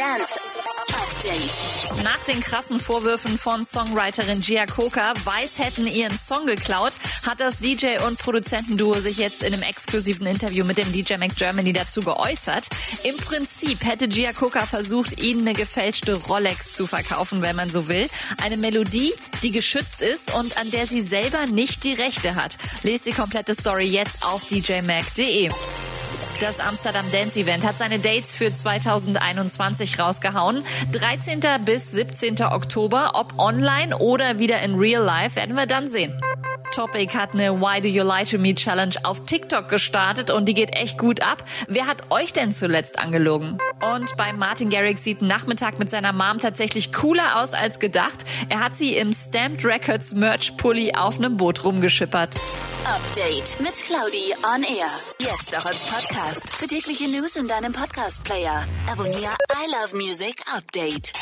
Dance Update. Nach den krassen Vorwürfen von Songwriterin Gia Coca, Weiß hätten ihren Song geklaut, hat das DJ- und Produzentenduo sich jetzt in einem exklusiven Interview mit dem DJ Mac Germany dazu geäußert. Im Prinzip hätte Gia Coca versucht, ihnen eine gefälschte Rolex zu verkaufen, wenn man so will. Eine Melodie, die geschützt ist und an der sie selber nicht die Rechte hat. Lest die komplette Story jetzt auf djmac.de. Das Amsterdam Dance Event hat seine Dates für 2021 rausgehauen. 13. bis 17. Oktober, ob online oder wieder in Real Life, werden wir dann sehen. Topic hat eine Why Do You Lie to Me Challenge auf TikTok gestartet und die geht echt gut ab. Wer hat euch denn zuletzt angelogen? Und bei Martin Garrix sieht Nachmittag mit seiner Mom tatsächlich cooler aus als gedacht. Er hat sie im Stamped Records Merch Pulli auf einem Boot rumgeschippert. Update mit Claudi on Air. Jetzt auch als Podcast. Für tägliche News in deinem Podcast-Player. Abonniere I Love Music Update.